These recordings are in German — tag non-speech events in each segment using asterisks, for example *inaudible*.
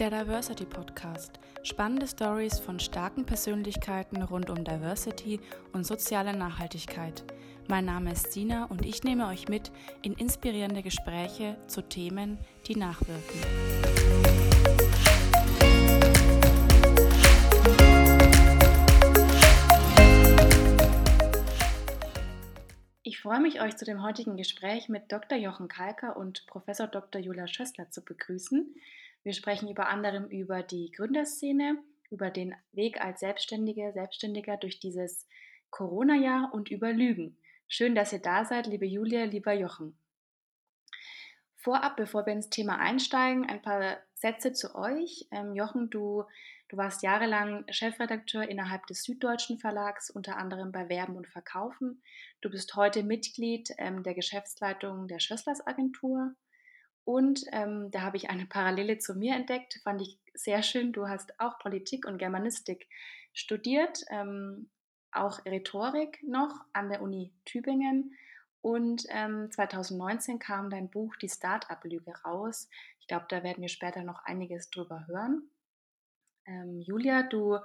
Der Diversity Podcast. Spannende Stories von starken Persönlichkeiten rund um Diversity und soziale Nachhaltigkeit. Mein Name ist Sina und ich nehme euch mit in inspirierende Gespräche zu Themen, die nachwirken. Ich freue mich, euch zu dem heutigen Gespräch mit Dr. Jochen Kalker und Professor Dr. Julia Schössler zu begrüßen. Wir sprechen über anderem über die Gründerszene, über den Weg als Selbstständige, Selbstständiger durch dieses Corona-Jahr und über Lügen. Schön, dass ihr da seid, liebe Julia, lieber Jochen. Vorab, bevor wir ins Thema einsteigen, ein paar Sätze zu euch. Ähm, Jochen, du, du warst jahrelang Chefredakteur innerhalb des Süddeutschen Verlags, unter anderem bei Werben und Verkaufen. Du bist heute Mitglied ähm, der Geschäftsleitung der Schösslers Agentur und ähm, da habe ich eine Parallele zu mir entdeckt, fand ich sehr schön. Du hast auch Politik und Germanistik studiert, ähm, auch Rhetorik noch an der Uni Tübingen. Und ähm, 2019 kam dein Buch Die Start-up-Lüge raus. Ich glaube, da werden wir später noch einiges drüber hören. Ähm, Julia, du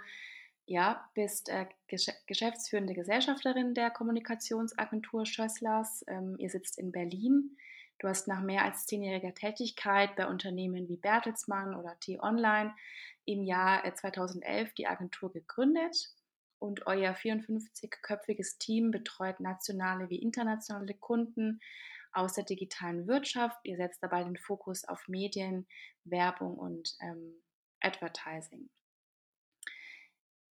ja, bist äh, Gesch geschäftsführende Gesellschafterin der Kommunikationsagentur Schösslers. Ähm, ihr sitzt in Berlin. Du hast nach mehr als zehnjähriger Tätigkeit bei Unternehmen wie Bertelsmann oder T-Online im Jahr 2011 äh, die Agentur gegründet und euer 54-köpfiges Team betreut nationale wie internationale Kunden aus der digitalen Wirtschaft. Ihr setzt dabei den Fokus auf Medien, Werbung und ähm, Advertising.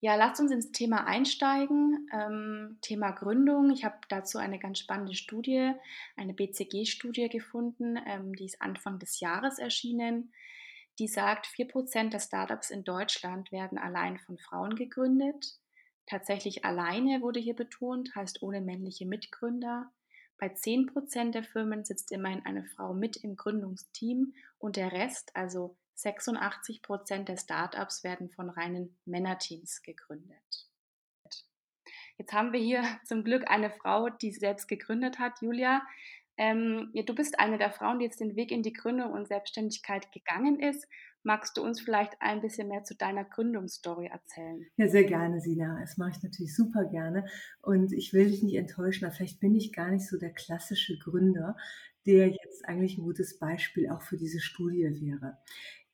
Ja, lasst uns ins Thema einsteigen. Ähm, Thema Gründung. Ich habe dazu eine ganz spannende Studie, eine BCG-Studie gefunden, ähm, die ist Anfang des Jahres erschienen. Die sagt, 4% der Startups in Deutschland werden allein von Frauen gegründet. Tatsächlich alleine wurde hier betont, heißt ohne männliche Mitgründer. Bei 10% der Firmen sitzt immerhin eine Frau mit im Gründungsteam und der Rest, also 86 Prozent der Startups werden von reinen Männerteams gegründet. Jetzt haben wir hier *laughs* zum Glück eine Frau, die selbst gegründet hat, Julia. Ähm, ja, du bist eine der Frauen, die jetzt den Weg in die Gründung und Selbstständigkeit gegangen ist. Magst du uns vielleicht ein bisschen mehr zu deiner Gründungsstory erzählen? Ja, sehr gerne, Sina. Das mache ich natürlich super gerne. Und ich will dich nicht enttäuschen, aber vielleicht bin ich gar nicht so der klassische Gründer, der jetzt eigentlich ein gutes Beispiel auch für diese Studie wäre.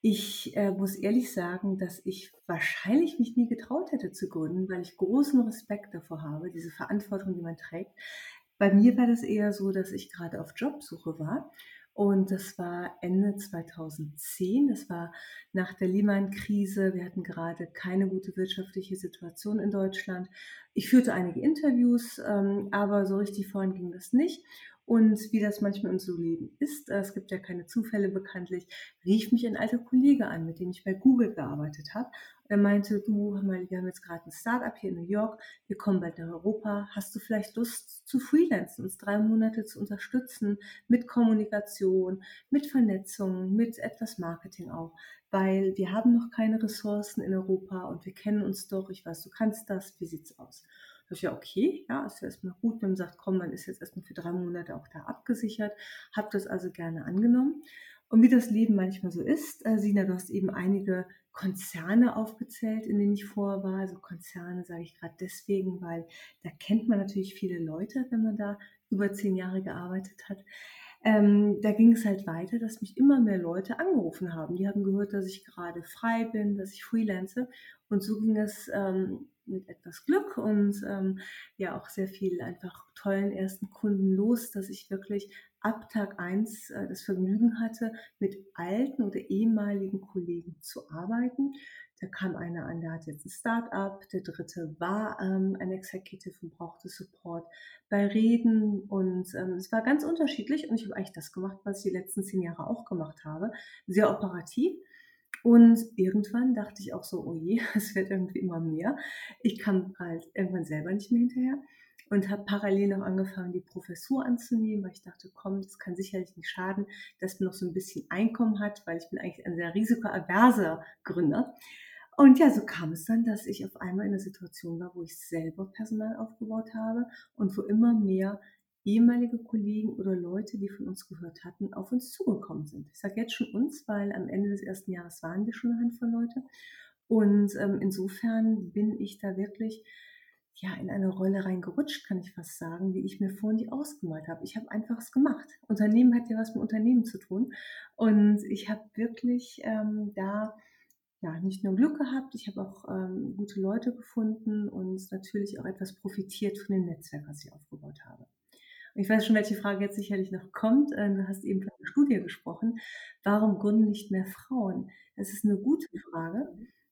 Ich äh, muss ehrlich sagen, dass ich wahrscheinlich mich nie getraut hätte zu gründen, weil ich großen Respekt davor habe, diese Verantwortung, die man trägt. Bei mir war das eher so, dass ich gerade auf Jobsuche war. Und das war Ende 2010, das war nach der Lehman-Krise. Wir hatten gerade keine gute wirtschaftliche Situation in Deutschland. Ich führte einige Interviews, ähm, aber so richtig voran ging das nicht. Und wie das manchmal in so Leben ist, äh, es gibt ja keine Zufälle bekanntlich, rief mich ein alter Kollege an, mit dem ich bei Google gearbeitet habe. Er meinte, du, wir haben jetzt gerade ein Startup hier in New York, wir kommen bald nach Europa, hast du vielleicht Lust zu freelancen, uns drei Monate zu unterstützen mit Kommunikation, mit Vernetzung, mit etwas Marketing auch, weil wir haben noch keine Ressourcen in Europa und wir kennen uns doch, ich weiß, du kannst das, wie sieht's aus? Das ist ja okay, ja, ist ja erstmal gut, wenn man sagt, komm, man ist jetzt erstmal für drei Monate auch da abgesichert, habe das also gerne angenommen. Und wie das Leben manchmal so ist, äh, Sina, du hast eben einige Konzerne aufgezählt, in denen ich vor war. Also Konzerne sage ich gerade deswegen, weil da kennt man natürlich viele Leute, wenn man da über zehn Jahre gearbeitet hat. Ähm, da ging es halt weiter, dass mich immer mehr Leute angerufen haben. Die haben gehört, dass ich gerade frei bin, dass ich freelance. Und so ging es ähm, mit etwas Glück und ähm, ja auch sehr viel einfach tollen ersten Kunden los, dass ich wirklich ab Tag 1 äh, das Vergnügen hatte, mit alten oder ehemaligen Kollegen zu arbeiten. Da kam einer an, der hat jetzt ein Start-up, der dritte war ähm, ein Executive und brauchte Support bei Reden und ähm, es war ganz unterschiedlich und ich habe eigentlich das gemacht, was ich die letzten zehn Jahre auch gemacht habe, sehr operativ und irgendwann dachte ich auch so, oh je, *laughs* es wird irgendwie immer mehr. Ich kam halt irgendwann selber nicht mehr hinterher und habe parallel noch angefangen, die Professur anzunehmen, weil ich dachte, komm, das kann sicherlich nicht schaden, dass man noch so ein bisschen Einkommen hat, weil ich bin eigentlich ein sehr risikoaverser Gründer. Und ja, so kam es dann, dass ich auf einmal in einer Situation war, wo ich selber Personal aufgebaut habe und wo immer mehr ehemalige Kollegen oder Leute, die von uns gehört hatten, auf uns zugekommen sind. Ich sage jetzt schon uns, weil am Ende des ersten Jahres waren wir schon eine Handvoll Leute. Und ähm, insofern bin ich da wirklich ja, in eine Rolle reingerutscht, kann ich fast sagen, die ich mir vorhin nie ausgemalt habe. Ich habe einfach es gemacht. Unternehmen hat ja was mit Unternehmen zu tun. Und ich habe wirklich ähm, da ja, nicht nur Glück gehabt, ich habe auch ähm, gute Leute gefunden und natürlich auch etwas profitiert von dem Netzwerk, was ich aufgebaut habe. Ich weiß schon, welche Frage jetzt sicherlich noch kommt. Äh, du hast eben von der Studie gesprochen. Warum gründen nicht mehr Frauen? Das ist eine gute Frage.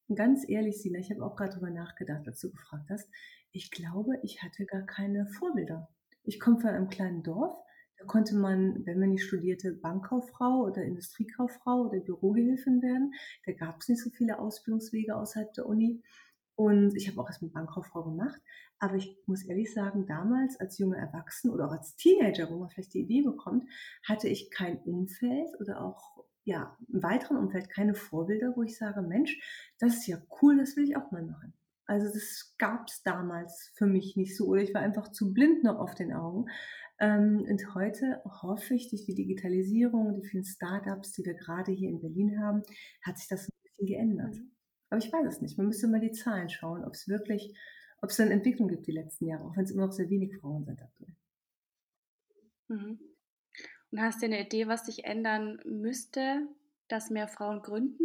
Und ganz ehrlich, Sina, ich habe auch gerade darüber nachgedacht, als du gefragt hast. Ich glaube, ich hatte gar keine Vorbilder. Ich komme von einem kleinen Dorf. Da konnte man, wenn man nicht studierte, Bankkauffrau oder Industriekauffrau oder Bürohilfin werden. Da gab es nicht so viele Ausbildungswege außerhalb der Uni. Und ich habe auch erst mit Bankkauffrau gemacht. Aber ich muss ehrlich sagen, damals als junge Erwachsene oder auch als Teenager, wo man vielleicht die Idee bekommt, hatte ich kein Umfeld oder auch ja, im weiteren Umfeld keine Vorbilder, wo ich sage, Mensch, das ist ja cool, das will ich auch mal machen. Also das gab es damals für mich nicht so oder ich war einfach zu blind noch auf den Augen. Ähm, und heute hoffe ich, durch die Digitalisierung, die vielen Startups, die wir gerade hier in Berlin haben, hat sich das ein bisschen geändert. Mhm. Aber ich weiß es nicht. Man müsste mal die Zahlen schauen, ob es wirklich, ob es eine Entwicklung gibt die letzten Jahre, auch wenn es immer noch sehr wenig Frauen sind aktuell. Mhm. Und hast du eine Idee, was sich ändern müsste, dass mehr Frauen gründen?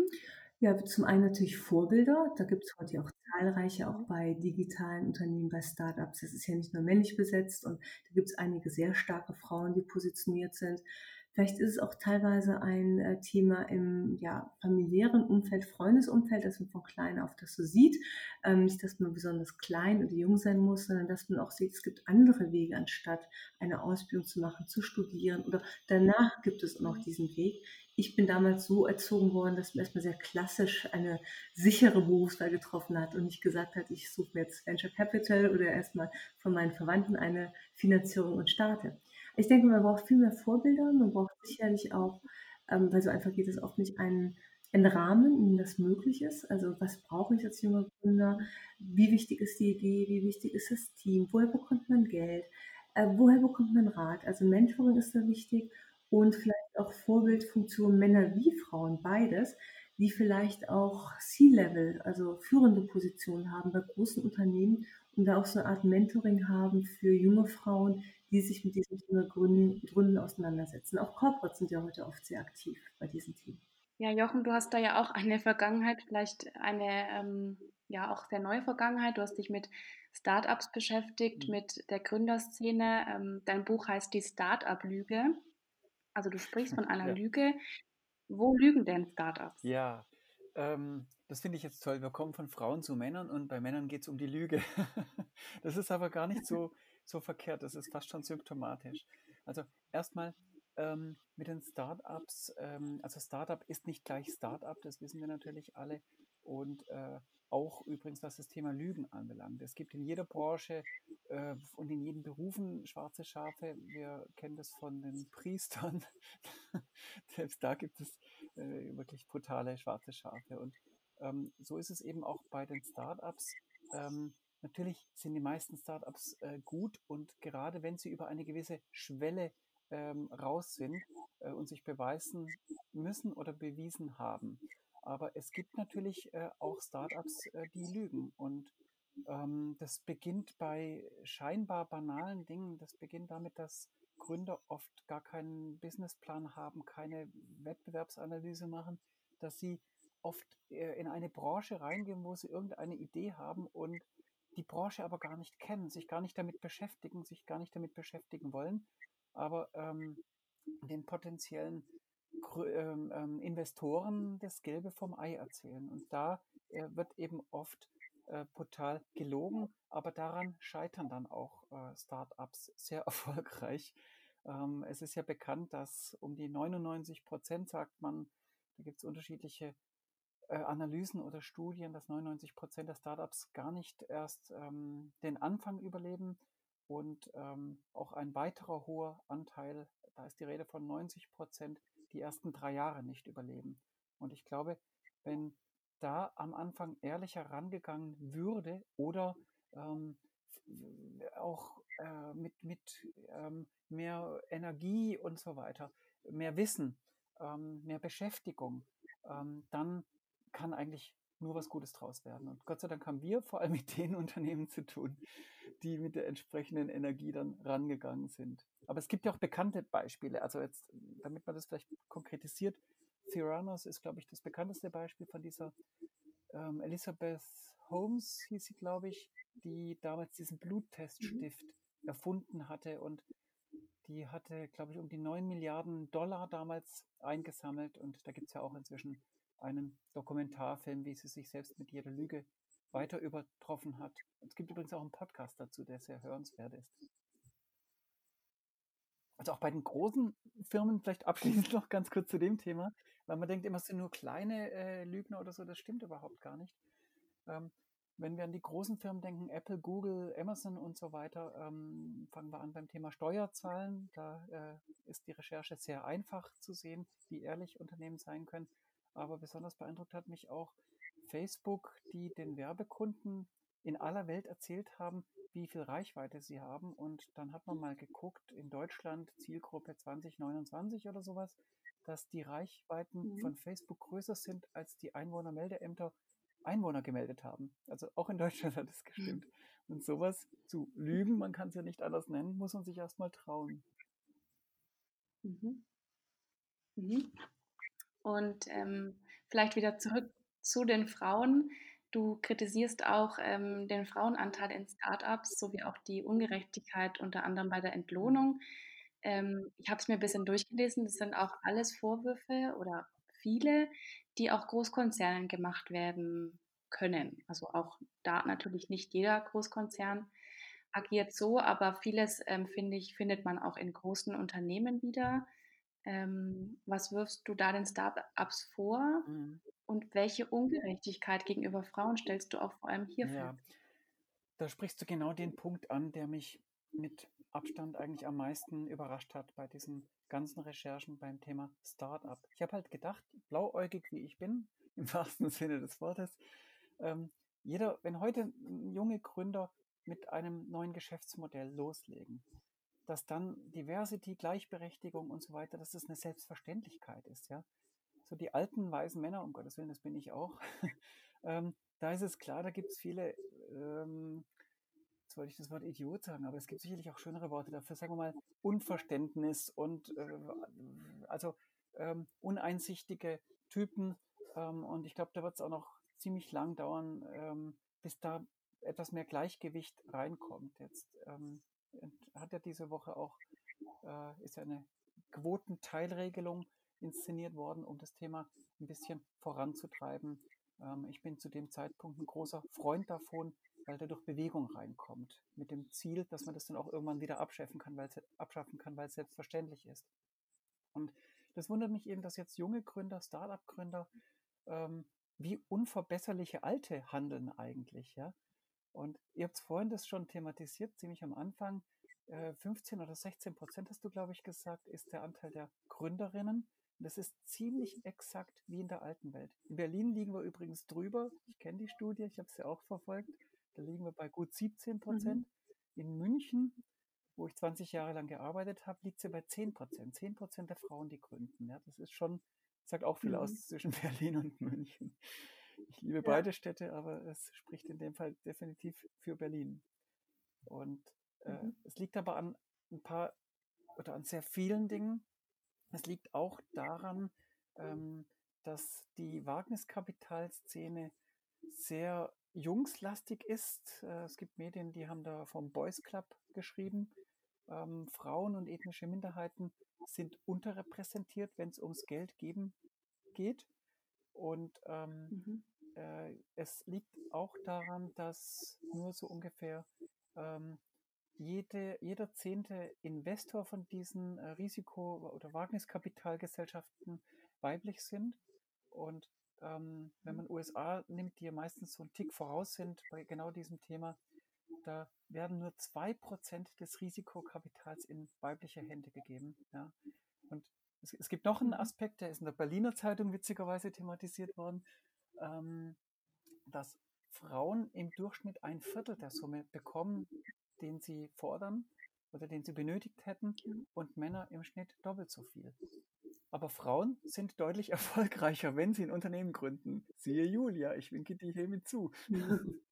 Ja, zum einen natürlich Vorbilder. Da gibt es heute auch zahlreiche, auch bei digitalen Unternehmen, bei Startups. Das ist ja nicht nur männlich besetzt und da gibt es einige sehr starke Frauen, die positioniert sind. Vielleicht ist es auch teilweise ein äh, Thema im ja, familiären Umfeld, Freundesumfeld, dass man von klein auf das so sieht. Ähm, nicht, dass man besonders klein oder jung sein muss, sondern dass man auch sieht, es gibt andere Wege, anstatt eine Ausbildung zu machen, zu studieren. Oder danach gibt es noch diesen Weg. Ich bin damals so erzogen worden, dass man erstmal sehr klassisch eine sichere Berufswahl getroffen hat und nicht gesagt hat, ich suche mir jetzt Venture Capital oder erstmal von meinen Verwandten eine Finanzierung und starte. Ich denke, man braucht viel mehr Vorbilder. Man braucht sicherlich auch, ähm, weil so einfach geht es oft nicht, einen, einen Rahmen, in dem das möglich ist. Also was brauche ich als junger Gründer? Wie wichtig ist die Idee? Wie wichtig ist das Team? Woher bekommt man Geld? Äh, woher bekommt man Rat? Also Mentoring ist da wichtig und vielleicht auch Vorbildfunktion Männer wie Frauen, beides, die vielleicht auch C-Level, also führende Positionen haben bei großen Unternehmen und da auch so eine Art Mentoring haben für junge Frauen, die sich mit diesen Thema Gründen, Gründen auseinandersetzen. Auch Corporates sind ja heute oft sehr aktiv bei diesen Themen. Ja, Jochen, du hast da ja auch eine Vergangenheit, vielleicht eine ähm, ja auch sehr neue Vergangenheit. Du hast dich mit Startups beschäftigt, mhm. mit der Gründerszene. Ähm, dein Buch heißt Die Startup-Lüge. Also du sprichst von einer ja. Lüge. Wo lügen denn Startups? Ja, ähm, das finde ich jetzt toll. Wir kommen von Frauen zu Männern und bei Männern geht es um die Lüge. *laughs* das ist aber gar nicht so so verkehrt. Das ist fast schon symptomatisch. Also erstmal ähm, mit den Startups. Ähm, also Startup ist nicht gleich Startup, das wissen wir natürlich alle. Und äh, auch übrigens, was das Thema Lügen anbelangt. Es gibt in jeder Branche äh, und in jedem Berufen schwarze Schafe. Wir kennen das von den Priestern. *laughs* Selbst da gibt es äh, wirklich brutale schwarze Schafe. Und ähm, so ist es eben auch bei den Startups. Ähm, Natürlich sind die meisten Startups äh, gut und gerade wenn sie über eine gewisse Schwelle ähm, raus sind äh, und sich beweisen müssen oder bewiesen haben. Aber es gibt natürlich äh, auch Startups, äh, die lügen und ähm, das beginnt bei scheinbar banalen Dingen. Das beginnt damit, dass Gründer oft gar keinen Businessplan haben, keine Wettbewerbsanalyse machen, dass sie oft äh, in eine Branche reingehen, wo sie irgendeine Idee haben und die Branche aber gar nicht kennen, sich gar nicht damit beschäftigen, sich gar nicht damit beschäftigen wollen, aber ähm, den potenziellen ähm, ähm, Investoren das Gelbe vom Ei erzählen. Und da äh, wird eben oft äh, brutal gelogen, aber daran scheitern dann auch äh, Startups sehr *laughs* erfolgreich. Ähm, es ist ja bekannt, dass um die 99 Prozent, sagt man, da gibt es unterschiedliche äh, Analysen oder Studien, dass 99 Prozent der Startups gar nicht erst ähm, den Anfang überleben und ähm, auch ein weiterer hoher Anteil, da ist die Rede von 90 Prozent, die ersten drei Jahre nicht überleben. Und ich glaube, wenn da am Anfang ehrlicher rangegangen würde oder ähm, auch äh, mit, mit ähm, mehr Energie und so weiter, mehr Wissen, ähm, mehr Beschäftigung, ähm, dann kann eigentlich nur was Gutes draus werden. Und Gott sei Dank haben wir vor allem *laughs* mit den Unternehmen zu tun, die mit der entsprechenden Energie dann rangegangen sind. Aber es gibt ja auch bekannte Beispiele. Also jetzt, damit man das vielleicht konkretisiert, Theranos ist, glaube ich, das bekannteste Beispiel von dieser ähm, Elizabeth Holmes, hieß sie, glaube ich, die damals diesen Blutteststift mhm. erfunden hatte und die hatte, glaube ich, um die 9 Milliarden Dollar damals eingesammelt und da gibt es ja auch inzwischen einen Dokumentarfilm, wie sie sich selbst mit jeder Lüge weiter übertroffen hat. Es gibt übrigens auch einen Podcast dazu, der sehr hörenswert ist. Also auch bei den großen Firmen, vielleicht abschließend *laughs* noch ganz kurz zu dem Thema, weil man denkt immer, es sind nur kleine äh, Lügner oder so, das stimmt überhaupt gar nicht. Ähm, wenn wir an die großen Firmen denken, Apple, Google, Amazon und so weiter, ähm, fangen wir an beim Thema Steuerzahlen. Da äh, ist die Recherche sehr einfach zu sehen, wie ehrlich Unternehmen sein können. Aber besonders beeindruckt hat mich auch Facebook, die den Werbekunden in aller Welt erzählt haben, wie viel Reichweite sie haben. Und dann hat man mal geguckt, in Deutschland Zielgruppe 2029 oder sowas, dass die Reichweiten mhm. von Facebook größer sind, als die Einwohnermeldeämter Einwohner gemeldet haben. Also auch in Deutschland hat es gestimmt. Mhm. Und sowas zu lügen, man kann es ja nicht anders nennen, muss man sich erstmal trauen. Mhm. Mhm. Und ähm, vielleicht wieder zurück zu den Frauen. Du kritisierst auch ähm, den Frauenanteil in Startups sowie auch die Ungerechtigkeit unter anderem bei der Entlohnung. Ähm, ich habe es mir ein bisschen durchgelesen. Das sind auch alles Vorwürfe oder viele, die auch Großkonzernen gemacht werden können. Also auch da natürlich nicht jeder Großkonzern agiert so, aber vieles, ähm, finde ich, findet man auch in großen Unternehmen wieder. Ähm, was wirfst du da den Startups vor? Mhm. Und welche Ungerechtigkeit gegenüber Frauen stellst du auch vor allem hier ja, fest? Da sprichst du genau den Punkt an, der mich mit Abstand eigentlich am meisten überrascht hat bei diesen ganzen Recherchen beim Thema Startup. Ich habe halt gedacht, blauäugig wie ich bin, *laughs* im wahrsten Sinne des Wortes, ähm, jeder, wenn heute junge Gründer mit einem neuen Geschäftsmodell loslegen, dass dann Diversity, Gleichberechtigung und so weiter, dass das eine Selbstverständlichkeit ist, ja. So die alten weisen Männer, um Gottes Willen, das bin ich auch, *laughs* ähm, da ist es klar, da gibt es viele, ähm, jetzt wollte ich das Wort Idiot sagen, aber es gibt sicherlich auch schönere Worte dafür, sagen wir mal, Unverständnis und äh, also ähm, uneinsichtige Typen. Ähm, und ich glaube, da wird es auch noch ziemlich lang dauern, ähm, bis da etwas mehr Gleichgewicht reinkommt. Jetzt ähm, hat ja diese Woche auch, äh, ist ja eine Quotenteilregelung inszeniert worden, um das Thema ein bisschen voranzutreiben. Ähm, ich bin zu dem Zeitpunkt ein großer Freund davon, weil dadurch Bewegung reinkommt, mit dem Ziel, dass man das dann auch irgendwann wieder abschaffen kann, weil es abschaffen kann, weil es selbstverständlich ist. Und das wundert mich eben, dass jetzt junge Gründer, Start-up-Gründer, ähm, wie unverbesserliche Alte handeln eigentlich, ja. Und ihr habt vorhin das schon thematisiert, ziemlich am Anfang. 15 äh, oder 16 Prozent hast du, glaube ich, gesagt, ist der Anteil der Gründerinnen. Das ist ziemlich exakt wie in der alten Welt. In Berlin liegen wir übrigens drüber. Ich kenne die Studie, ich habe sie auch verfolgt. Da liegen wir bei gut 17 Prozent. Mhm. In München, wo ich 20 Jahre lang gearbeitet habe, liegt sie bei 10 Prozent. 10 Prozent der Frauen, die gründen. Ja, das ist schon, sagt auch viel mhm. aus zwischen *laughs* Berlin und München. Ich liebe ja. beide Städte, aber es spricht in dem Fall definitiv für Berlin. Und äh, mhm. es liegt aber an ein paar oder an sehr vielen Dingen. Es liegt auch daran, ähm, dass die Wagniskapitalszene sehr jungslastig ist. Äh, es gibt Medien, die haben da vom Boys Club geschrieben. Ähm, Frauen und ethnische Minderheiten sind unterrepräsentiert, wenn es ums Geld geben geht. Und ähm, mhm. äh, es liegt auch daran, dass nur so ungefähr ähm, jede, jeder zehnte Investor von diesen äh, Risiko- oder Wagniskapitalgesellschaften weiblich sind. Und ähm, wenn man USA nimmt, die ja meistens so einen Tick voraus sind bei genau diesem Thema, da werden nur zwei Prozent des Risikokapitals in weibliche Hände gegeben. Ja. Und es, es, gibt noch einen mhm. Aspekt, der ist in der Berliner Zeitung witzigerweise thematisiert worden, ähm, dass Frauen im Durchschnitt ein Viertel der Summe bekommen, den sie fordern oder den sie benötigt hätten und Männer im Schnitt doppelt so viel. Aber Frauen sind deutlich *laughs* erfolgreicher, wenn sie ein Unternehmen gründen. Siehe Julia, ich winke dir hiermit zu. *laughs*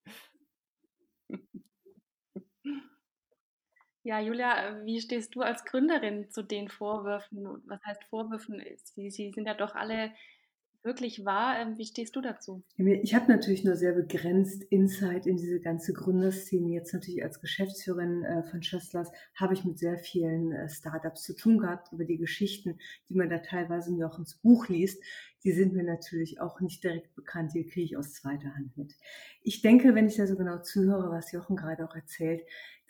Ja, Julia, wie stehst du als Gründerin zu den Vorwürfen? Was heißt Vorwürfen? Sie, sie sind ja doch alle wirklich wahr. Ähm, wie stehst du dazu? Ich habe natürlich nur sehr begrenzt Insight in diese ganze Gründerszene. Jetzt natürlich als Geschäftsführerin äh, von Schösslers habe ich mit sehr vielen äh, Startups zu tun gehabt über die Geschichten, die man da teilweise in Jochens Buch liest. Die sind mir natürlich auch nicht direkt bekannt, die kriege ich aus zweiter Hand mit. Ich denke, wenn ich da so genau zuhöre, was Jochen gerade auch erzählt,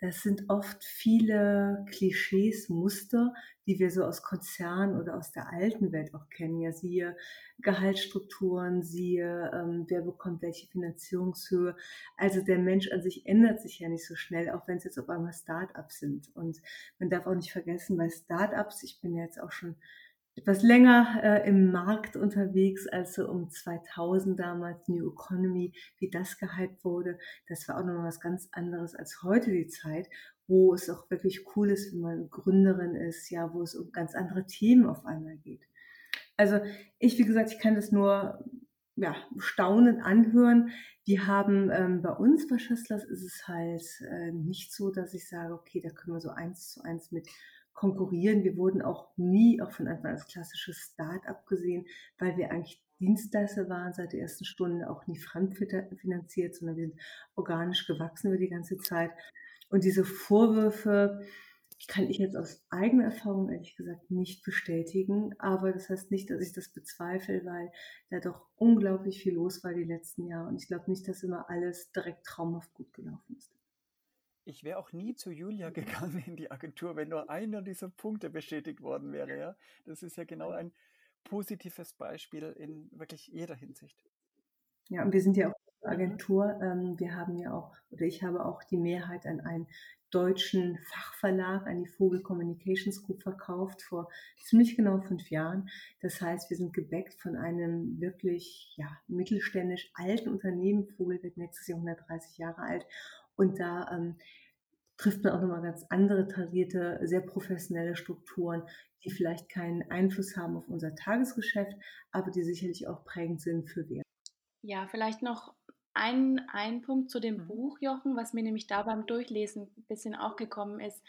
das sind oft viele Klischees, Muster, die wir so aus Konzernen oder aus der alten Welt auch kennen. Ja, siehe Gehaltsstrukturen, siehe, ähm, wer bekommt welche Finanzierungshöhe. Also der Mensch an sich ändert sich ja nicht so schnell, auch wenn es jetzt auf einmal Start-ups sind. Und man darf auch nicht vergessen, bei Start-ups, ich bin jetzt auch schon etwas länger äh, im Markt unterwegs, als so um 2000 damals New Economy, wie das gehypt wurde. Das war auch noch was ganz anderes als heute die Zeit, wo es auch wirklich cool ist, wenn man Gründerin ist, ja, wo es um ganz andere Themen auf einmal geht. Also ich, wie gesagt, ich kann das nur ja, staunend anhören. Wir haben ähm, bei uns bei Schüsslers ist es halt äh, nicht so, dass ich sage, okay, da können wir so eins zu eins mit konkurrieren. Wir wurden auch nie, auch von Anfang als klassisches Start-up gesehen, weil wir eigentlich Dienstleister waren seit der ersten Stunde, auch nie fremdfinanziert, sondern wir sind organisch gewachsen über die ganze Zeit. Und diese Vorwürfe kann ich jetzt aus eigener Erfahrung ehrlich gesagt nicht bestätigen. Aber das heißt nicht, dass ich das bezweifle, weil da doch unglaublich viel los war die letzten Jahre. Und ich glaube nicht, dass immer alles direkt traumhaft gut gelaufen ist ich wäre auch nie zu Julia gegangen in die Agentur, wenn nur einer dieser Punkte bestätigt worden wäre. Ja? Das ist ja genau ein positives Beispiel in wirklich jeder Hinsicht. Ja, und wir sind ja auch eine. Agentur. Ähm, wir haben ja auch, oder ich habe auch die Mehrheit an einen deutschen Fachverlag, an die Vogel Communications Group verkauft vor ziemlich genau fünf Jahren. Das heißt, wir sind gebackt von einem wirklich ja, mittelständisch alten Unternehmen. Vogel wird nächstes Jahr 130 Jahre alt. Und da ähm, trifft man auch nochmal ganz andere tarierte, sehr professionelle Strukturen, die vielleicht keinen Einfluss haben auf unser Tagesgeschäft, aber die sicherlich auch prägend sind für Wert. Ja, vielleicht noch ein, ein Punkt zu dem mhm. Buch, Jochen, was mir nämlich da beim Durchlesen ein bisschen auch gekommen ist.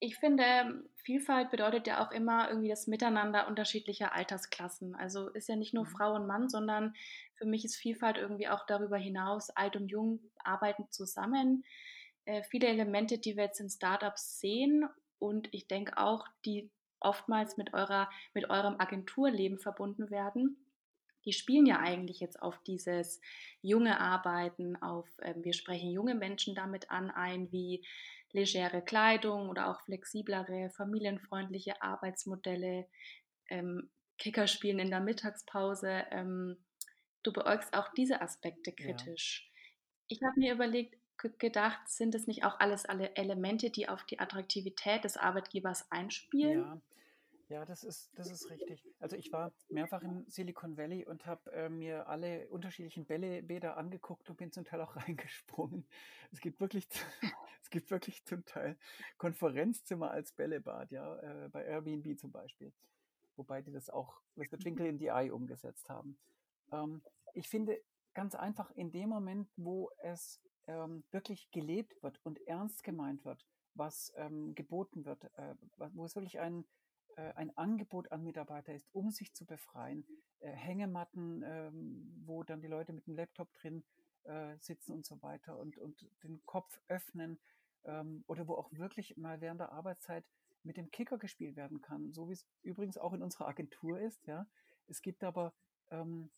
Ich finde, Vielfalt bedeutet ja auch immer irgendwie das Miteinander unterschiedlicher Altersklassen. Also ist ja nicht nur mhm. Frau und Mann, sondern für mich ist Vielfalt irgendwie auch darüber hinaus, alt und jung arbeiten zusammen. Äh, viele Elemente, die wir jetzt in Startups sehen und ich denke auch, die oftmals mit, eurer, mit eurem Agenturleben verbunden werden, die spielen ja eigentlich jetzt auf dieses junge Arbeiten, auf, äh, wir sprechen junge Menschen damit an, ein, wie legere Kleidung oder auch flexiblere, familienfreundliche Arbeitsmodelle, ähm, Kickerspielen in der Mittagspause. Ähm, du beäugst auch diese Aspekte kritisch. Ja. Ich habe mir überlegt, gedacht, sind es nicht auch alles alle Elemente, die auf die Attraktivität des Arbeitgebers einspielen? Ja. Ja, das ist, das ist richtig. Also ich war mehrfach im Silicon Valley und habe äh, mir alle unterschiedlichen Bällebäder angeguckt und bin zum Teil auch *laughs* reingesprungen. Es gibt wirklich, *laughs* es gibt wirklich zum Teil Konferenzzimmer als Bällebad, ja, äh, bei Airbnb zum Beispiel. Wobei die das auch with the Twinkle in the Eye umgesetzt haben. Ähm, ich finde ganz einfach in dem Moment, wo es ähm, wirklich gelebt wird und ernst gemeint wird, was ähm, geboten wird, äh, wo es wirklich ein, äh, ein Angebot an Mitarbeiter ist, um sich zu befreien. Äh, Hängematten, ähm, wo dann die Leute mit dem Laptop drin äh, sitzen und so weiter und, und den Kopf öffnen ähm, oder wo auch wirklich mal während der Arbeitszeit mit dem Kicker gespielt werden kann, so wie es übrigens auch in unserer Agentur ist. Ja. Es gibt aber ähm,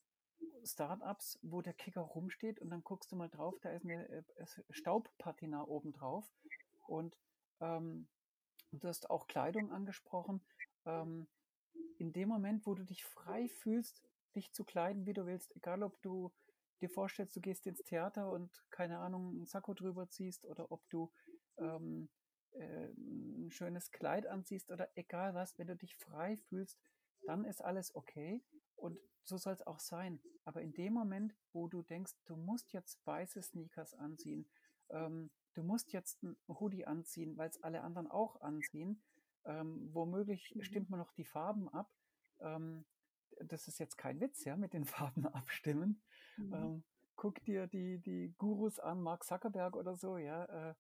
Startups, wo der Kicker rumsteht und dann guckst du mal drauf, da ist eine äh, Staubpatina oben drauf und ähm, du hast auch Kleidung angesprochen. Ähm, in dem Moment, wo du dich frei fühlst, dich zu kleiden, wie du willst, egal ob du dir vorstellst, du gehst ins Theater und keine Ahnung, ein Sakko drüber ziehst oder ob du ähm, äh, ein schönes Kleid anziehst oder egal was, wenn du dich frei fühlst, dann ist alles okay. Und so soll es auch sein. Aber in dem Moment, wo du denkst, du musst jetzt weiße Sneakers anziehen, ähm, du musst jetzt ein Hoodie anziehen, weil es alle anderen auch anziehen. Ähm, womöglich Mhm. stimmt man noch die Farben ab. Ähm, das ist jetzt kein Witz, ja, mit den *laughs* Farben abstimmen. Mhm. Ähm, guck dir die, die Gurus an, Mark Zuckerberg oder so, ja. Äh,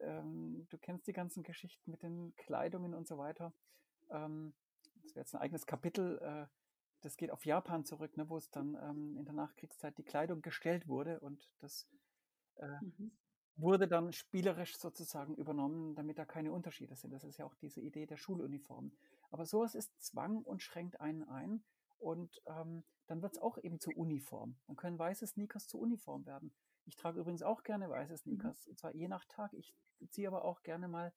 ähm, du kennst die ganzen Geschichten mit den Kleidungen und so weiter. Ähm, das wäre jetzt ein eigenes Kapitel. Äh, das geht auf Japan zurück, ne, wo es dann ähm, in der Nachkriegszeit die Kleidung gestellt wurde und das äh, Mhm. wurde dann spielerisch sozusagen übernommen, damit da keine Unterschiede sind. Das ist ja auch diese Idee der Schuluniform. Aber sowas ist Zwang und schränkt einen ein. Und ähm, dann wird es auch eben zu Uniform. Dann können weiße Sneakers zu Uniform werden. Ich trage übrigens auch gerne weiße Sneakers, und zwar je nach Tag. Ich ziehe aber auch gerne mal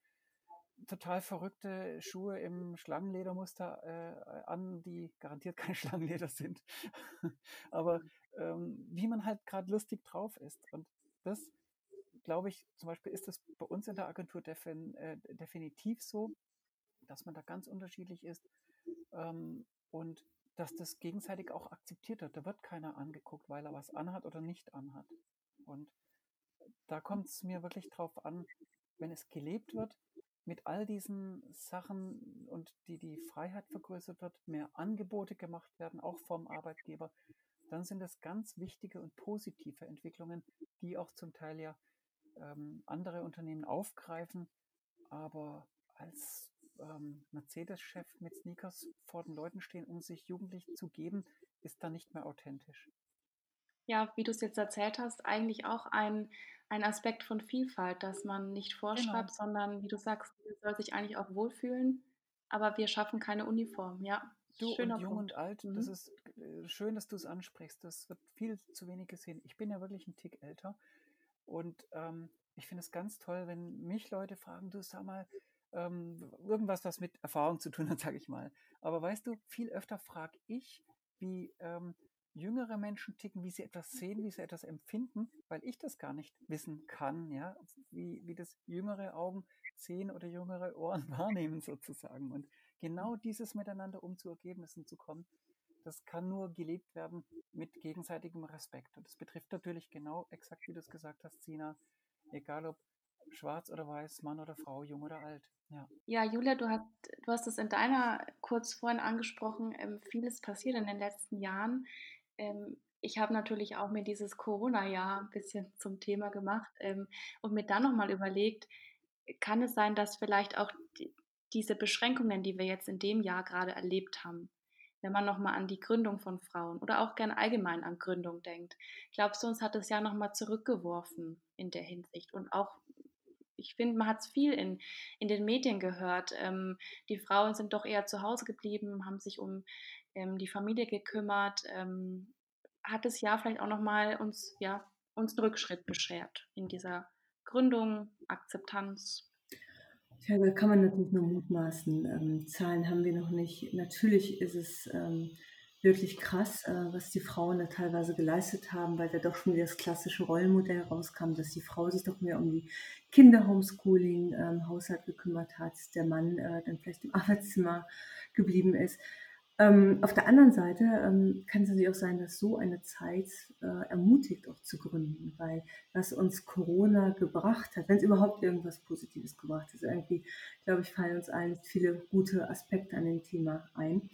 total verrückte Schuhe im Schlangenledermuster äh, an, die garantiert kein *laughs* Schlangenleder sind. *laughs* aber ähm, wie man halt gerade lustig drauf ist. Und das, glaube ich, zum Beispiel ist das bei uns in der Agentur defin, äh, definitiv so, dass man da ganz unterschiedlich ist ähm, und dass das gegenseitig auch akzeptiert wird. Da wird keiner angeguckt, weil er was anhat oder nicht anhat. Und da kommt es mir wirklich drauf an, wenn es gelebt wird, mit all diesen Sachen und die die Freiheit vergrößert wird, mehr Angebote gemacht werden, auch vom Arbeitgeber, dann sind das ganz wichtige und positive Entwicklungen, die auch zum Teil ja ähm, andere Unternehmen aufgreifen, aber als ähm, Mercedes-Chef mit Sneakers vor den Leuten stehen, um sich jugendlich zu geben, ist da nicht mehr authentisch. Ja, wie du es jetzt erzählt hast, eigentlich auch ein, ein Aspekt von Vielfalt, dass man nicht Genau. vorschreibt, sondern wie du sagst, man soll sich eigentlich auch wohlfühlen, aber wir schaffen keine Uniform. Ja, Du schöner und jung Punkt. und alt, das Mhm. ist äh, schön, dass du es ansprichst. Das wird viel zu wenig gesehen. Ich bin ja wirklich ein Tick älter und ähm, ich finde es ganz toll, wenn mich Leute fragen, du sag mal, ähm, irgendwas, was mit Erfahrung zu tun hat, *laughs* sage ich mal. Aber weißt du, viel öfter frage ich, wie ähm, jüngere Menschen ticken, wie sie etwas sehen, wie sie etwas empfinden, weil ich das gar nicht wissen kann, ja, wie, wie das jüngere Augen sehen oder jüngere Ohren *laughs* wahrnehmen sozusagen. Und genau dieses Miteinander, um zu Ergebnissen zu kommen, das kann nur gelebt werden mit gegenseitigem Respekt. Und das betrifft natürlich genau exakt, wie du es gesagt hast, Sina, egal ob schwarz oder weiß, Mann oder Frau, jung oder alt. Ja. Ja, Julia, du hast, du hast es in deiner kurz vorhin angesprochen, ähm, vieles passiert in den letzten Jahren. Ähm, ich habe natürlich auch mir dieses Corona-Jahr ein bisschen zum Thema gemacht ähm, und mir dann nochmal überlegt, kann es sein, dass vielleicht auch die, diese Beschränkungen, die wir jetzt in dem Jahr gerade erlebt haben, wenn man nochmal an die Gründung von Frauen oder auch gern allgemein an Gründung denkt, glaubst du, uns hat das Jahr nochmal zurückgeworfen in der Hinsicht und auch ich finde, man hat es viel in, in den Medien gehört. Ähm, die Frauen sind doch eher zu Hause geblieben, haben sich um ähm, die Familie gekümmert. Ähm, hat das Jahr vielleicht auch nochmal uns, ja, uns einen Rückschritt beschert in dieser Gründung, Akzeptanz? Ja, da kann man natürlich nur mutmaßen. Ähm, Zahlen haben wir noch nicht. Natürlich ist es ähm, wirklich krass, äh, was die Frauen da teilweise geleistet haben, weil da doch schon wieder das klassische Rollenmodell rauskam, dass die Frau sich doch mehr um die Kinder-Homeschooling, ähm, Haushalt gekümmert hat, der Mann äh, dann vielleicht im *laughs* Arbeitszimmer geblieben ist. Ähm, auf der anderen Seite ähm, kann es natürlich auch sein, dass so eine Zeit äh, ermutigt, auch zu gründen, weil was uns Corona gebracht hat, wenn es überhaupt irgendwas Positives gebracht hat, irgendwie, glaube ich, fallen uns allen viele gute Aspekte an dem Thema ein.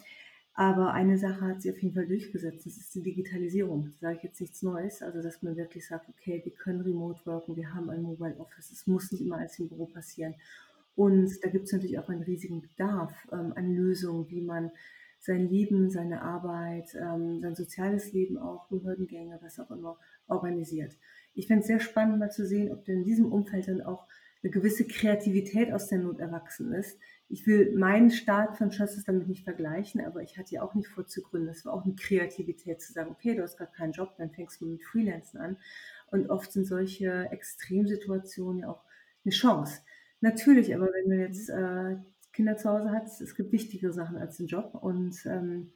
Aber eine Sache hat sich auf jeden Fall durchgesetzt, das ist die Digitalisierung. Da sage ich jetzt nichts Neues, also dass man wirklich sagt, okay, wir können remote worken, wir haben ein Mobile Office, es muss nicht immer alles im Büro passieren. Und da gibt es natürlich auch einen riesigen Bedarf ähm, an Lösungen, wie man sein Leben, seine Arbeit, ähm, sein soziales Leben auch, Behördengänge, was auch immer, organisiert. Ich fände es sehr spannend, mal zu sehen, ob denn in diesem Umfeld dann auch eine gewisse Kreativität aus der Not erwachsen ist. Ich will meinen Start von Schösses damit nicht vergleichen, aber ich hatte ja auch nicht vor zu gründen. Das war auch eine Kreativität zu sagen, okay, du hast gerade keinen Job, dann fängst du mit Freelancen an. Und oft sind solche Extremsituationen ja auch eine Chance. Natürlich, aber wenn du jetzt äh, Kinder zu Hause hast, es gibt wichtigere Sachen als den Job. Und ähm,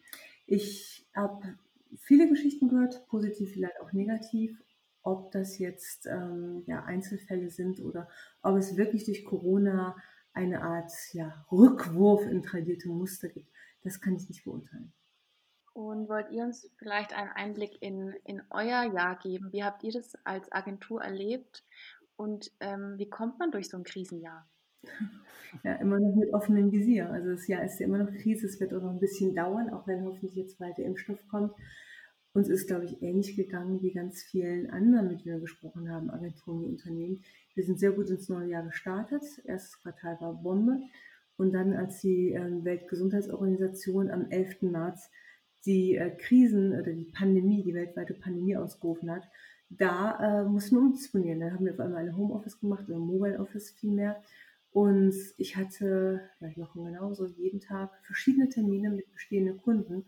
ich habe viele Geschichten gehört, positiv, vielleicht auch negativ. Ob das jetzt ähm, ja, Einzelfälle sind oder ob es wirklich durch Corona eine Art ja, Rückwurf in tradierte Muster gibt, das kann ich nicht beurteilen. Und wollt ihr uns vielleicht einen Einblick in, in euer Jahr geben? Wie habt ihr das als Agentur erlebt? und ähm, wie kommt man durch so ein Krisenjahr? Ja, immer noch mit offenem Visier. Also das Jahr ist ja immer noch Krise, es wird auch noch ein bisschen dauern, auch wenn hoffentlich jetzt bald der Impfstoff kommt. Uns ist, glaube ich, ähnlich gegangen wie ganz vielen anderen, mit denen wir gesprochen haben, Agenturen und Unternehmen. Wir sind sehr gut ins neue Jahr gestartet. Erstes Quartal war Bombe. Und dann, als die ähm, Weltgesundheitsorganisation am 11. März die äh, Krisen oder die Pandemie, die weltweite Pandemie ausgerufen hat, da äh, mussten wir umdisponieren. Da haben wir auf einmal ein Homeoffice gemacht oder Mobile Office vielmehr. Und ich hatte, ja, Jochen genauso, jeden Tag verschiedene Termine mit bestehenden Kunden,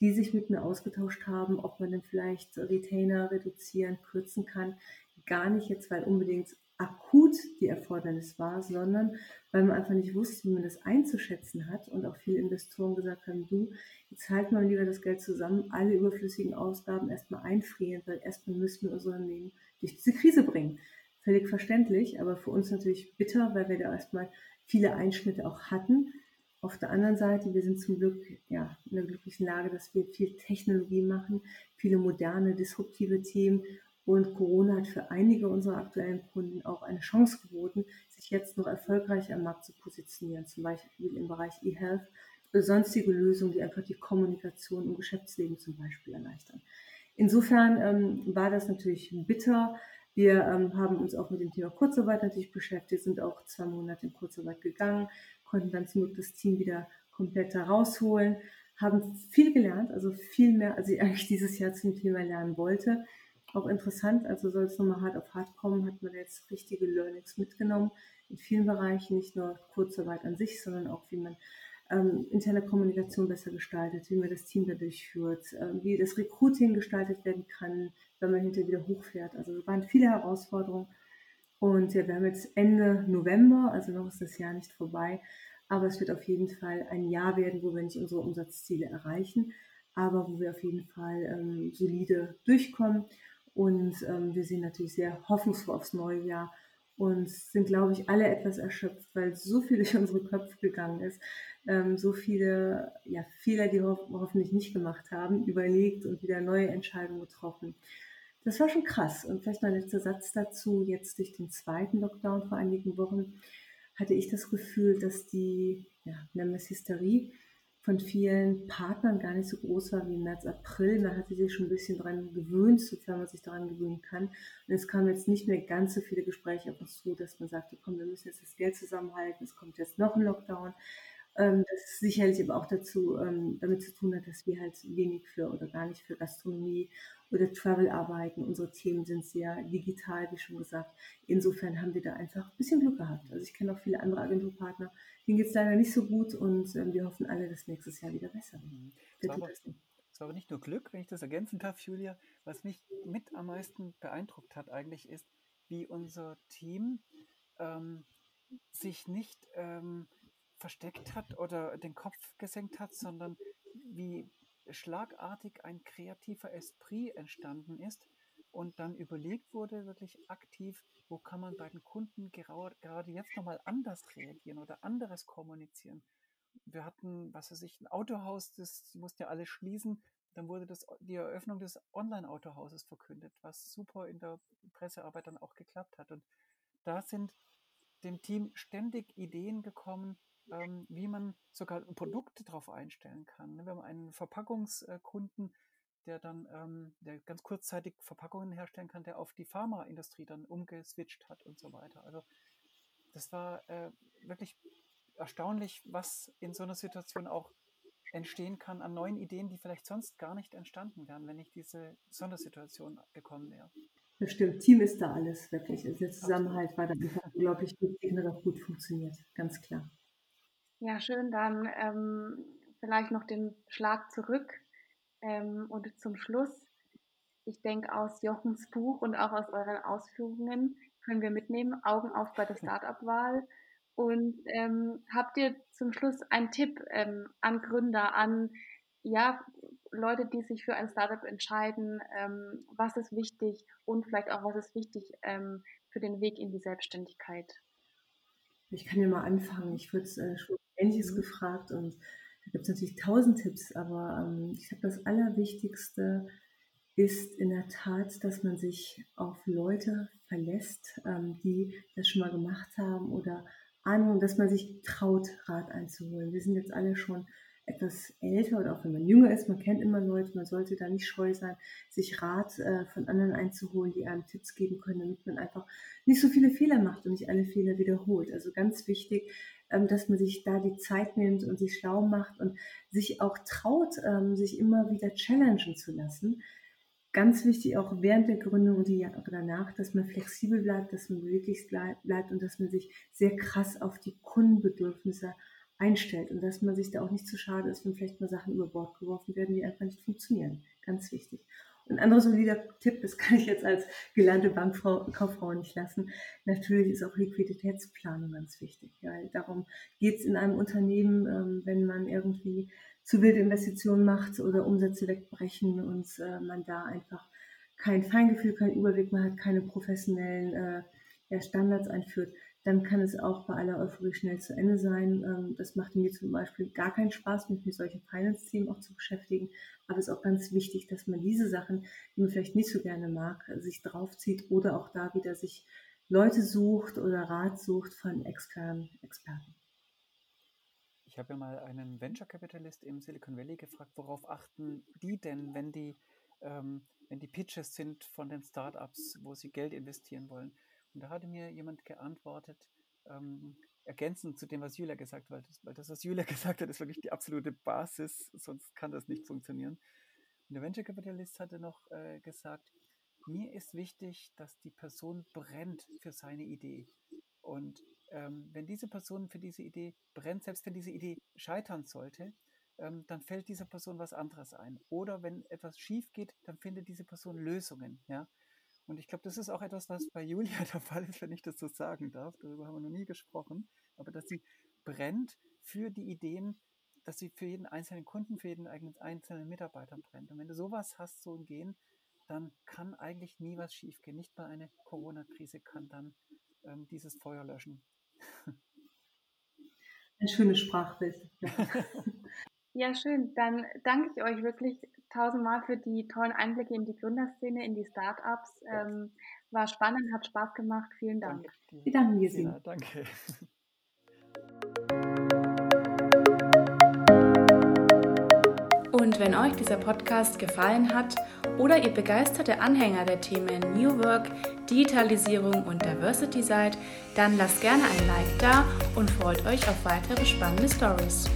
die sich mit mir ausgetauscht haben, ob man denn vielleicht Retainer reduzieren, kürzen kann. Gar nicht jetzt, weil unbedingt akut die Erfordernis war, sondern weil man einfach nicht wusste, wie man das einzuschätzen hat und auch viele Investoren gesagt haben, du, jetzt halten wir lieber das Geld zusammen, alle überflüssigen Ausgaben erstmal einfrieren, weil erstmal müssen wir unser Unternehmen durch diese Krise bringen. Völlig verständlich, aber für uns natürlich bitter, weil wir da erstmal viele Einschnitte auch hatten. Auf der anderen Seite, wir sind zum Glück ja, in der glücklichen Lage, dass wir viel Technologie machen, viele moderne, disruptive Themen und Corona hat für einige unserer aktuellen Kunden auch eine Chance geboten, sich jetzt noch erfolgreich am Markt zu positionieren, zum Beispiel im Bereich E-Health oder sonstige Lösungen, die einfach die Kommunikation im Geschäftsleben zum Beispiel erleichtern. Insofern ähm, war das natürlich bitter. Wir ähm, haben uns auch mit dem Thema Kurzarbeit natürlich beschäftigt, sind auch zwei Monate in Kurzarbeit gegangen, konnten dann zum Glück das Team wieder komplett herausholen, haben viel gelernt, also viel mehr, als ich *laughs* eigentlich dieses Jahr zum Thema lernen wollte auch interessant. Also soll es nochmal hart auf hart kommen, hat man jetzt richtige Learnings mitgenommen in vielen Bereichen, nicht nur Kurzarbeit an sich, sondern auch wie man ähm, interne Kommunikation besser gestaltet, wie man das Team dadurch führt, äh, wie das Recruiting gestaltet werden kann, wenn man hinterher wieder hochfährt. Also es waren viele Herausforderungen. Und ja, wir haben jetzt Ende November, also noch ist das Jahr nicht vorbei, aber es wird auf jeden Fall ein Jahr werden, wo wir nicht unsere Umsatzziele erreichen, aber wo wir auf jeden Fall ähm, solide durchkommen und ähm, wir sind natürlich sehr hoffnungsvoll aufs neue Jahr und sind, glaube ich, alle etwas erschöpft, weil so viel *laughs* durch unsere Köpfe gegangen ist. Ähm, so viele ja, Fehler, die wir ho hoffentlich nicht gemacht haben, überlegt und wieder neue Entscheidungen getroffen. Das war schon krass. Und vielleicht noch ein letzter Satz dazu. Jetzt durch den zweiten Lockdown vor einigen Wochen hatte ich das Gefühl, dass die, ja, nennen Hysterie, von vielen Partnern gar nicht so groß war wie im März, April. Man hatte sich schon ein bisschen daran gewöhnt, sofern man sich daran gewöhnen kann. Und es kamen jetzt nicht mehr ganz so viele Gespräche auf uns zu, dass man sagte, komm, wir müssen jetzt das Geld zusammenhalten, es kommt jetzt noch ein Lockdown. Ähm, das sicherlich aber auch dazu ähm, damit zu tun hat, dass wir halt wenig für oder gar nicht für Gastronomie oder Travel arbeiten. Unsere Themen sind sehr digital, wie schon gesagt. Insofern haben wir da einfach ein bisschen Glück gehabt. Also ich kenne auch viele andere Agenturpartner, denen geht es leider nicht so gut und ähm, wir hoffen alle, dass nächstes Jahr wieder besser wird. Es war, aber, es war aber nicht nur Glück, wenn ich das ergänzen darf, Julia. Was mich mit am meisten beeindruckt hat eigentlich ist, wie unser Team ähm, sich nicht ähm, versteckt hat oder den Kopf gesenkt hat, sondern wie schlagartig ein kreativer Esprit entstanden ist und dann überlegt wurde, wirklich aktiv, wo kann man bei den Kunden gerade jetzt nochmal anders reagieren oder anderes kommunizieren. Wir hatten, was weiß ich, ein Autohaus, das musste ja alles schließen. Dann wurde das, die Eröffnung des Online-Autohauses verkündet, was super in der Pressearbeit dann auch geklappt hat. Und da sind dem Team ständig Ideen gekommen, ähm, wie man sogar Produkte darauf einstellen kann. Wir haben einen Verpackungskunden, der dann, ähm, der ganz kurzzeitig Verpackungen herstellen kann, der auf die Pharmaindustrie dann umgeswitcht hat und so weiter. Also das war äh, wirklich erstaunlich, was in so einer Situation auch entstehen kann an neuen Ideen, die vielleicht sonst gar nicht entstanden wären, wenn nicht diese Sondersituation gekommen wäre. Das stimmt, Team ist da alles wirklich. Also der Zusammenhalt war da einfach unglaublich wichtig und hat auch gut funktioniert, ganz klar. Ja, schön. Dann ähm, vielleicht noch den Schlag zurück ähm, und zum Schluss. Ich denke, aus Jochens Buch und auch aus euren Ausführungen können wir mitnehmen, Augen auf bei der Startup-Wahl. Und ähm, habt ihr zum Schluss einen Tipp ähm, an Gründer, an ja, Leute, die sich für ein Startup entscheiden, ähm, was ist wichtig und vielleicht auch, was ist wichtig ähm, für den Weg in die Selbstständigkeit? Ich kann ja mal anfangen. Ich würde äh, schon Ähnliches mhm. gefragt und da gibt es natürlich tausend Tipps, aber ähm, ich glaube, das Allerwichtigste ist in der Tat, dass man sich auf Leute verlässt, ähm, die das schon mal gemacht haben oder Ahnung, dass man sich traut, Rat einzuholen. Wir sind jetzt alle schon etwas älter oder auch wenn man jünger ist, man kennt immer Leute, man sollte da nicht scheu sein, sich Rat äh, von anderen einzuholen, die einem Tipps geben können, damit man einfach nicht so viele Fehler macht und nicht alle Fehler wiederholt. Also ganz wichtig, dass man sich da die Zeit nimmt und sich schlau macht und sich auch traut, ähm, sich immer wieder challengen zu lassen. Ganz wichtig auch während der Gründung und danach, dass man flexibel bleibt, dass man beweglich bleibt und dass man sich sehr krass auf die Kundenbedürfnisse einstellt und dass man sich da auch nicht zu schade ist, wenn vielleicht mal Sachen über Bord geworfen werden, die einfach nicht funktionieren. Ganz wichtig. Ein anderer solider Tipp, das kann ich jetzt als gelernte Bankkauffrau nicht lassen. Natürlich ist auch Liquiditätsplanung ganz wichtig. Weil darum geht es in einem Unternehmen, ähm, wenn man irgendwie zu wilde Investitionen macht oder Umsätze wegbrechen und äh, man da einfach kein Feingefühl, kein Überblick mehr hat, keine professionellen äh, Standards einführt, dann kann es auch bei aller Euphorie schnell zu Ende sein. Ähm, das macht mir zum Beispiel gar keinen Spaß, mich mit solchen Finance-Themen auch zu beschäftigen. Aber es ist auch ganz wichtig, dass man diese Sachen, die man vielleicht nicht so gerne mag, sich draufzieht oder auch da wieder sich Leute sucht oder Rat sucht von externen Experten. Ich habe ja mal einen Venture-Kapitalist im Silicon Valley gefragt, worauf achten die denn, wenn die, ähm, wenn die Pitches sind von den Startups, wo sie Geld investieren wollen. Und da hatte mir jemand geantwortet, ähm, ergänzend zu dem, was Julia gesagt hat, weil das, weil das, was Julia *laughs* gesagt hat, ist wirklich die absolute Basis, sonst kann das nicht funktionieren. Und der Venture Capitalist hatte noch äh, gesagt, mir ist wichtig, dass die Person brennt für seine Idee. Und ähm, wenn diese Person für diese Idee brennt, selbst wenn diese Idee scheitern sollte, ähm, dann fällt dieser Person was anderes ein. Oder wenn etwas schief geht, dann findet diese Person Lösungen. Ja? Und ich glaube, das ist auch etwas, was bei Julia *laughs* der Fall ist, wenn ich das so sagen darf. Darüber haben wir noch nie gesprochen. Aber dass sie brennt für die Ideen, dass sie für jeden einzelnen Kunden, für jeden eigenen einzelnen Mitarbeiter brennt. Und wenn du sowas hast, so ein Gehen, dann kann eigentlich nie was schiefgehen. Nicht mal eine Corona-Krise kann dann ähm, dieses Feuer löschen. Ein schönes Sprachbild. *laughs* *laughs* Ja, schön. Dann danke ich euch wirklich tausendmal für die tollen Einblicke in die Gründerszene, in die Startups. Ähm, war spannend, hat Spaß gemacht. Vielen Dank. Wir danken dir, ja, Danke. Und wenn euch dieser Podcast gefallen hat oder ihr begeisterte Anhänger der Themen New Work, Digitalisierung und Diversity seid, dann lasst gerne ein Like da und freut euch auf weitere spannende Stories.